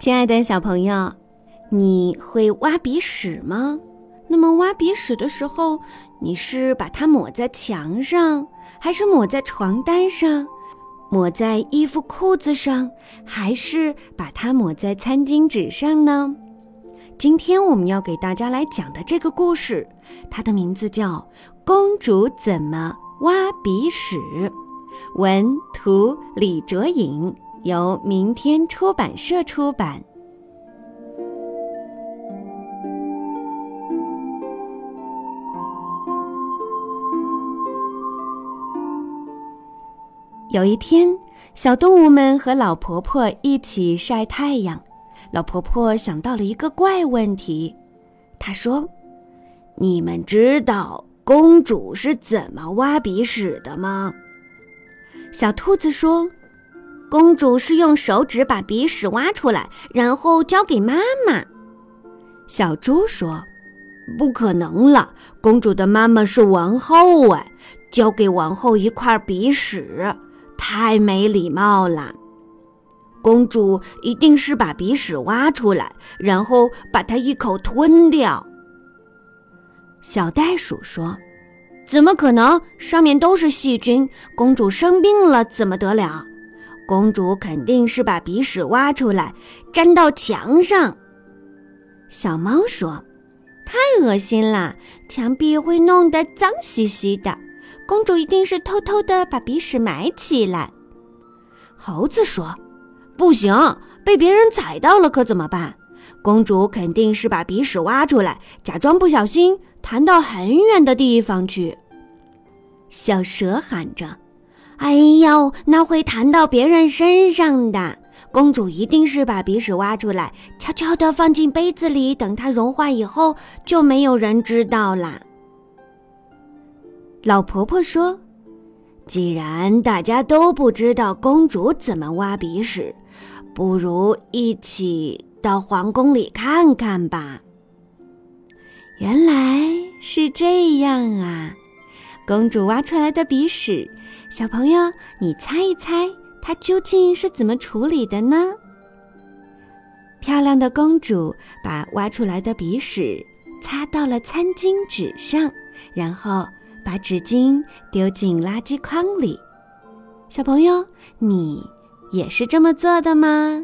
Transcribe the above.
亲爱的小朋友，你会挖鼻屎吗？那么挖鼻屎的时候，你是把它抹在墙上，还是抹在床单上，抹在衣服裤子上，还是把它抹在餐巾纸上呢？今天我们要给大家来讲的这个故事，它的名字叫《公主怎么挖鼻屎》，文图李卓颖。由明天出版社出版。有一天，小动物们和老婆婆一起晒太阳。老婆婆想到了一个怪问题，她说：“你们知道公主是怎么挖鼻屎的吗？”小兔子说。公主是用手指把鼻屎挖出来，然后交给妈妈。小猪说：“不可能了，公主的妈妈是王后哎，交给王后一块鼻屎，太没礼貌了。公主一定是把鼻屎挖出来，然后把它一口吞掉。”小袋鼠说：“怎么可能？上面都是细菌，公主生病了怎么得了？”公主肯定是把鼻屎挖出来，粘到墙上。小猫说：“太恶心了，墙壁会弄得脏兮兮的。公主一定是偷偷的把鼻屎埋起来。”猴子说：“不行，被别人踩到了可怎么办？公主肯定是把鼻屎挖出来，假装不小心弹到很远的地方去。”小蛇喊着。哎呦，那会弹到别人身上的。公主一定是把鼻屎挖出来，悄悄地放进杯子里，等它融化以后，就没有人知道啦。老婆婆说：“既然大家都不知道公主怎么挖鼻屎，不如一起到皇宫里看看吧。”原来是这样啊！公主挖出来的鼻屎。小朋友，你猜一猜，她究竟是怎么处理的呢？漂亮的公主把挖出来的鼻屎擦到了餐巾纸上，然后把纸巾丢进垃圾筐里。小朋友，你也是这么做的吗？